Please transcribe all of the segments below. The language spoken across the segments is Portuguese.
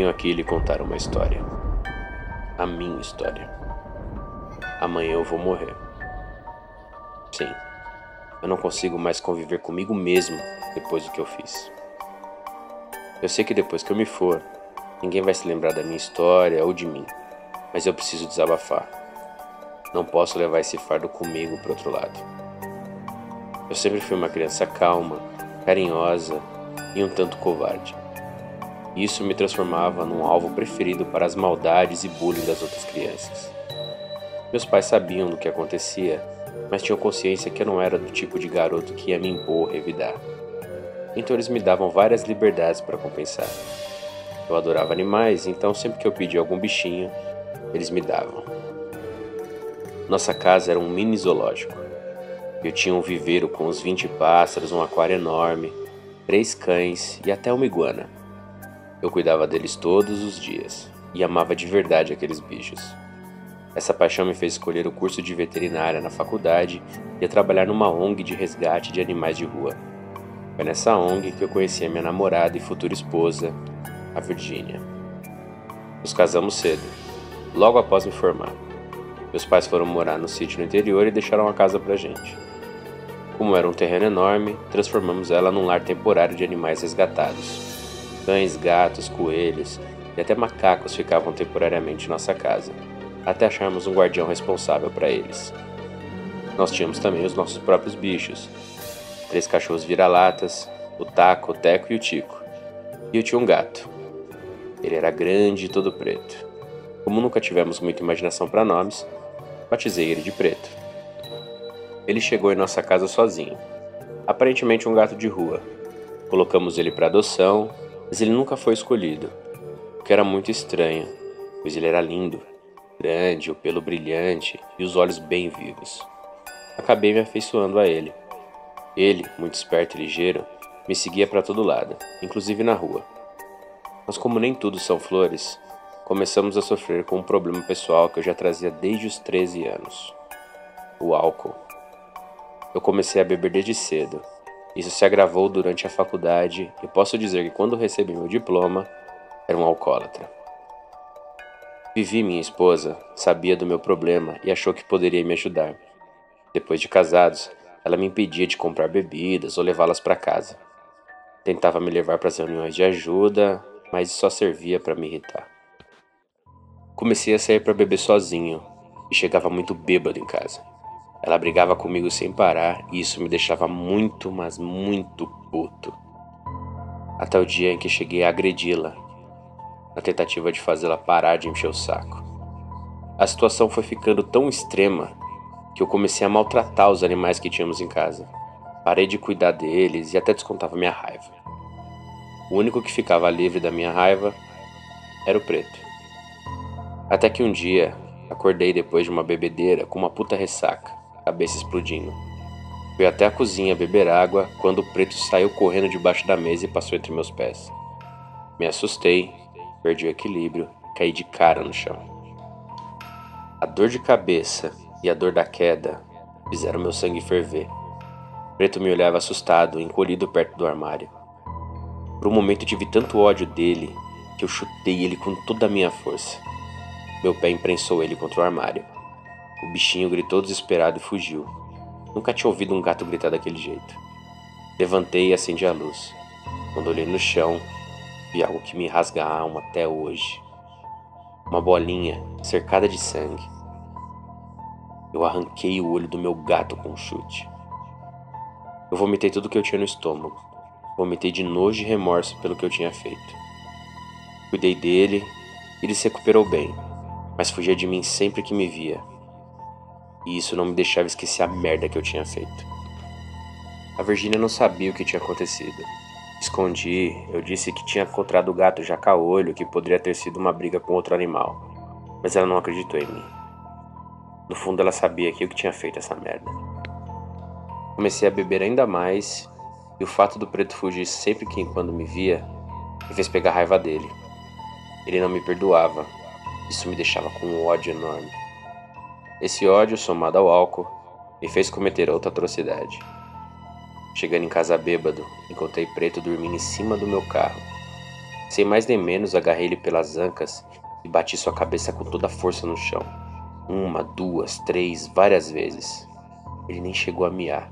Venho aqui lhe contar uma história. A minha história. Amanhã eu vou morrer. Sim, eu não consigo mais conviver comigo mesmo depois do que eu fiz. Eu sei que depois que eu me for, ninguém vai se lembrar da minha história ou de mim, mas eu preciso desabafar. Não posso levar esse fardo comigo para outro lado. Eu sempre fui uma criança calma, carinhosa e um tanto covarde. Isso me transformava num alvo preferido para as maldades e bullying das outras crianças. Meus pais sabiam do que acontecia, mas tinham consciência que eu não era do tipo de garoto que ia me impor ou revidar. Então eles me davam várias liberdades para compensar. Eu adorava animais, então sempre que eu pedia algum bichinho, eles me davam. Nossa casa era um mini zoológico. Eu tinha um viveiro com uns 20 pássaros, um aquário enorme, três cães e até uma iguana. Eu cuidava deles todos os dias e amava de verdade aqueles bichos. Essa paixão me fez escolher o curso de veterinária na faculdade e a trabalhar numa ONG de resgate de animais de rua. Foi nessa ONG que eu conheci a minha namorada e futura esposa, a Virgínia. Nos casamos cedo, logo após me formar. Meus pais foram morar no sítio no interior e deixaram a casa pra gente. Como era um terreno enorme, transformamos ela num lar temporário de animais resgatados. Cães, gatos, coelhos e até macacos ficavam temporariamente em nossa casa, até acharmos um guardião responsável para eles. Nós tínhamos também os nossos próprios bichos: três cachorros vira-latas, o Taco, o Teco e o Tico. E eu tinha um gato. Ele era grande e todo preto. Como nunca tivemos muita imaginação para nomes, batizei ele de Preto. Ele chegou em nossa casa sozinho, aparentemente um gato de rua. Colocamos ele para adoção, mas ele nunca foi escolhido, o que era muito estranho, pois ele era lindo, grande, o pelo brilhante e os olhos bem vivos. Acabei me afeiçoando a ele. Ele, muito esperto e ligeiro, me seguia para todo lado, inclusive na rua. Mas como nem tudo são flores, começamos a sofrer com um problema pessoal que eu já trazia desde os 13 anos: o álcool. Eu comecei a beber desde cedo. Isso se agravou durante a faculdade e posso dizer que quando recebi meu diploma, era um alcoólatra. Vivi, minha esposa, sabia do meu problema e achou que poderia me ajudar. Depois de casados, ela me impedia de comprar bebidas ou levá-las para casa. Tentava me levar para as reuniões de ajuda, mas só servia para me irritar. Comecei a sair para beber sozinho e chegava muito bêbado em casa. Ela brigava comigo sem parar e isso me deixava muito, mas muito puto. Até o dia em que cheguei a agredi-la na tentativa de fazê-la parar de encher o saco. A situação foi ficando tão extrema que eu comecei a maltratar os animais que tínhamos em casa. Parei de cuidar deles e até descontava minha raiva. O único que ficava livre da minha raiva era o preto. Até que um dia acordei depois de uma bebedeira com uma puta ressaca, cabeça explodindo. Fui até a cozinha beber água quando o preto saiu correndo debaixo da mesa e passou entre meus pés. Me assustei Perdi o equilíbrio caí de cara no chão. A dor de cabeça e a dor da queda fizeram meu sangue ferver. Preto me olhava assustado, encolhido perto do armário. Por um momento tive tanto ódio dele que eu chutei ele com toda a minha força. Meu pé imprensou ele contra o armário. O bichinho gritou desesperado e fugiu. Nunca tinha ouvido um gato gritar daquele jeito. Levantei e acendi a luz. Quando olhei no chão, Vi algo que me rasga a alma até hoje. Uma bolinha cercada de sangue. Eu arranquei o olho do meu gato com um chute. Eu vomitei tudo que eu tinha no estômago. Vomitei de nojo e remorso pelo que eu tinha feito. Cuidei dele e ele se recuperou bem, mas fugia de mim sempre que me via. E isso não me deixava esquecer a merda que eu tinha feito. A Virgínia não sabia o que tinha acontecido. Escondi, eu disse que tinha encontrado o gato jaca-olho, que poderia ter sido uma briga com outro animal. Mas ela não acreditou em mim. No fundo, ela sabia que eu que tinha feito essa merda. Comecei a beber ainda mais, e o fato do preto fugir sempre que quando me via me fez pegar raiva dele. Ele não me perdoava. Isso me deixava com um ódio enorme. Esse ódio, somado ao álcool, me fez cometer outra atrocidade. Chegando em casa bêbado, encontrei Preto dormindo em cima do meu carro. Sem mais nem menos, agarrei ele pelas ancas e bati sua cabeça com toda a força no chão. Uma, duas, três, várias vezes. Ele nem chegou a miar.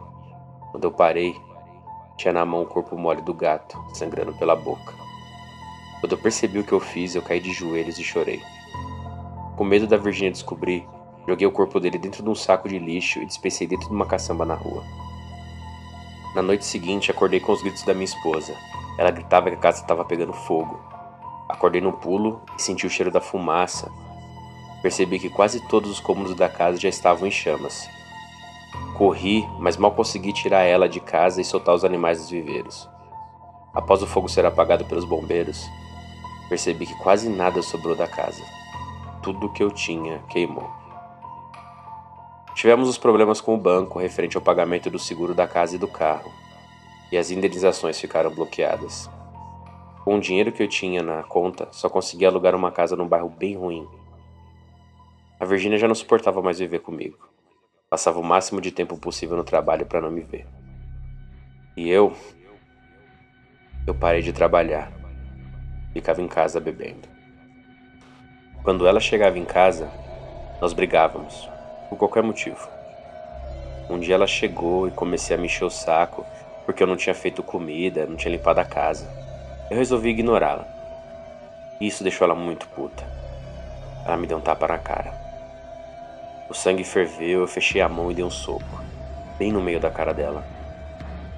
Quando eu parei, tinha na mão o corpo mole do gato, sangrando pela boca. Quando eu percebi o que eu fiz, eu caí de joelhos e chorei. Com medo da Virginia descobrir, joguei o corpo dele dentro de um saco de lixo e despecei dentro de uma caçamba na rua. Na noite seguinte, acordei com os gritos da minha esposa. Ela gritava que a casa estava pegando fogo. Acordei no pulo e senti o cheiro da fumaça. Percebi que quase todos os cômodos da casa já estavam em chamas. Corri, mas mal consegui tirar ela de casa e soltar os animais dos viveiros. Após o fogo ser apagado pelos bombeiros, percebi que quase nada sobrou da casa. Tudo o que eu tinha queimou. Tivemos os problemas com o banco referente ao pagamento do seguro da casa e do carro, e as indenizações ficaram bloqueadas. Com o dinheiro que eu tinha na conta, só consegui alugar uma casa num bairro bem ruim. A Virgínia já não suportava mais viver comigo. Passava o máximo de tempo possível no trabalho para não me ver. E eu. Eu parei de trabalhar. Ficava em casa bebendo. Quando ela chegava em casa, nós brigávamos por qualquer motivo. Um dia ela chegou e comecei a me encher o saco porque eu não tinha feito comida, não tinha limpado a casa. Eu resolvi ignorá-la. Isso deixou ela muito puta. Ela me deu um tapa na cara. O sangue ferveu, eu fechei a mão e dei um soco, bem no meio da cara dela.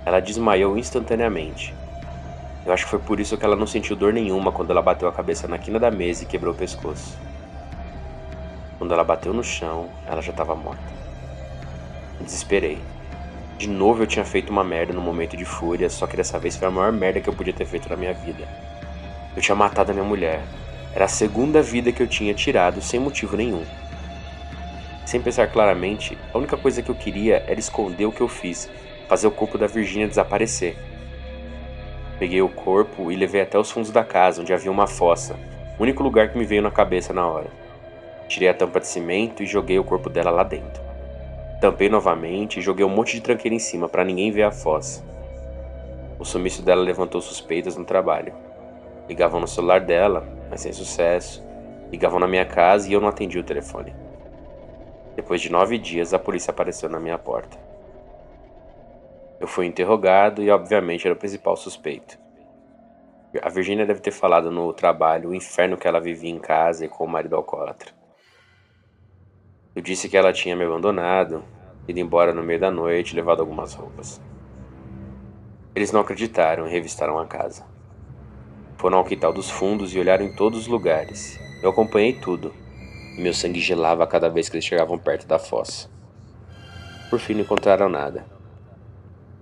Ela desmaiou instantaneamente. Eu acho que foi por isso que ela não sentiu dor nenhuma quando ela bateu a cabeça na quina da mesa e quebrou o pescoço. Quando ela bateu no chão, ela já estava morta. Desesperei. De novo eu tinha feito uma merda no momento de fúria, só que dessa vez foi a maior merda que eu podia ter feito na minha vida. Eu tinha matado a minha mulher. Era a segunda vida que eu tinha tirado sem motivo nenhum. Sem pensar claramente, a única coisa que eu queria era esconder o que eu fiz, fazer o corpo da Virgínia desaparecer. Peguei o corpo e levei até os fundos da casa, onde havia uma fossa, o único lugar que me veio na cabeça na hora. Tirei a tampa de cimento e joguei o corpo dela lá dentro. Tampei novamente e joguei um monte de tranqueira em cima para ninguém ver a fossa. O sumiço dela levantou suspeitas no trabalho. Ligavam no celular dela, mas sem sucesso. Ligavam na minha casa e eu não atendi o telefone. Depois de nove dias, a polícia apareceu na minha porta. Eu fui interrogado e, obviamente, era o principal suspeito. A Virginia deve ter falado no trabalho o inferno que ela vivia em casa e com o marido alcoólatra. Eu disse que ela tinha me abandonado, ido embora no meio da noite e levado algumas roupas. Eles não acreditaram e revistaram a casa. Foram ao quintal dos fundos e olharam em todos os lugares. Eu acompanhei tudo, e meu sangue gelava cada vez que eles chegavam perto da fossa. Por fim, não encontraram nada.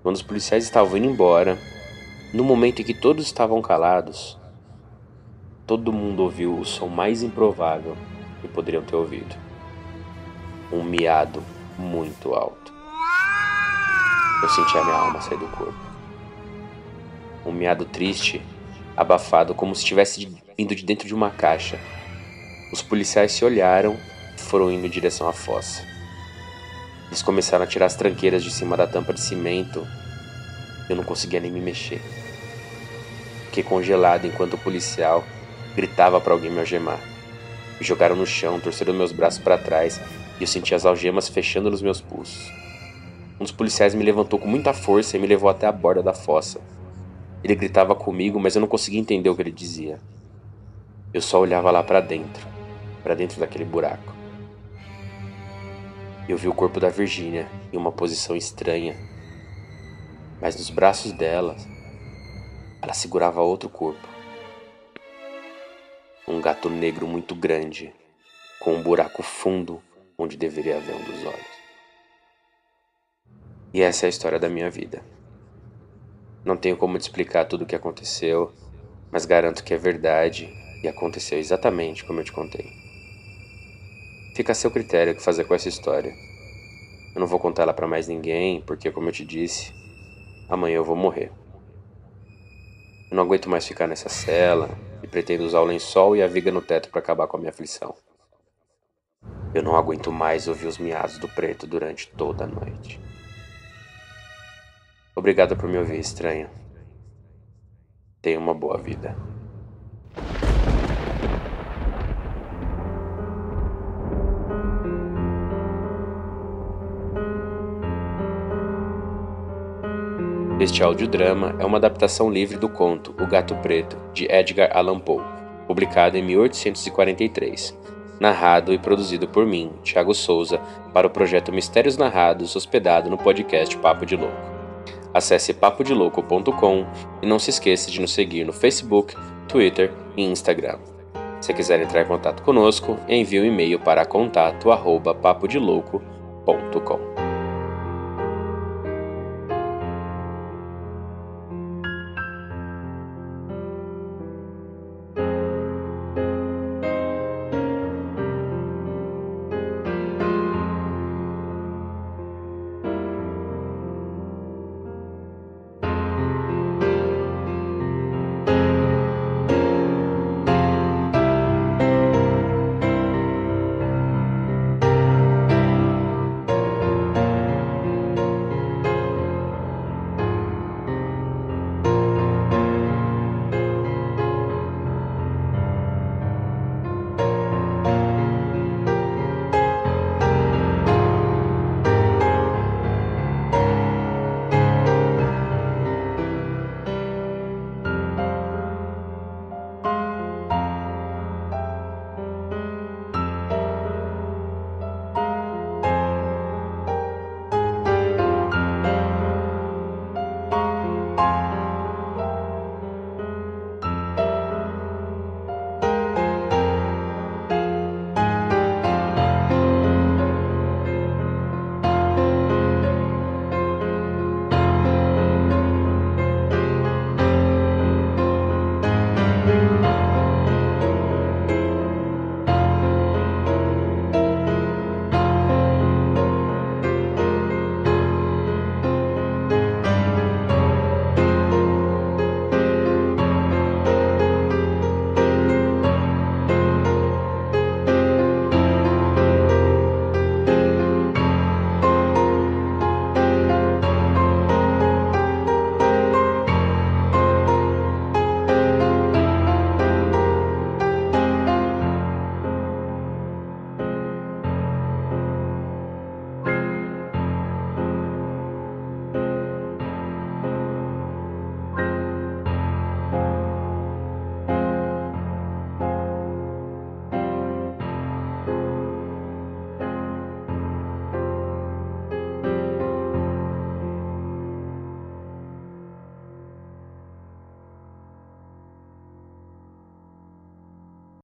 Quando os policiais estavam indo embora, no momento em que todos estavam calados, todo mundo ouviu o som mais improvável que poderiam ter ouvido um miado muito alto. Eu senti a minha alma sair do corpo. Um miado triste, abafado, como se estivesse indo de dentro de uma caixa. Os policiais se olharam e foram indo em direção à fossa. Eles começaram a tirar as tranqueiras de cima da tampa de cimento. Eu não conseguia nem me mexer. Fiquei congelado enquanto o policial gritava para alguém me algemar. Me jogaram no chão, torceram meus braços para trás e eu senti as algemas fechando nos meus pulsos. Um dos policiais me levantou com muita força e me levou até a borda da fossa. Ele gritava comigo, mas eu não conseguia entender o que ele dizia. Eu só olhava lá para dentro, para dentro daquele buraco. Eu vi o corpo da Virgínia em uma posição estranha, mas nos braços dela, ela segurava outro corpo. Um gato negro muito grande, com um buraco fundo onde deveria haver um dos olhos. E essa é a história da minha vida. Não tenho como te explicar tudo o que aconteceu, mas garanto que é verdade e aconteceu exatamente como eu te contei. Fica a seu critério o que fazer com essa história. Eu não vou contar ela para mais ninguém, porque, como eu te disse, amanhã eu vou morrer. Eu não aguento mais ficar nessa cela e pretendo usar o lençol e a viga no teto para acabar com a minha aflição. Eu não aguento mais ouvir os miados do preto durante toda a noite. Obrigado por me ouvir, estranho. Tenha uma boa vida. Este audiodrama é uma adaptação livre do conto O Gato Preto, de Edgar Allan Poe, publicado em 1843 narrado e produzido por mim, Thiago Souza, para o projeto Mistérios Narrados, hospedado no podcast Papo de Louco. Acesse papodelouco.com e não se esqueça de nos seguir no Facebook, Twitter e Instagram. Se quiser entrar em contato conosco, envie um e-mail para contato@papodelouco.com.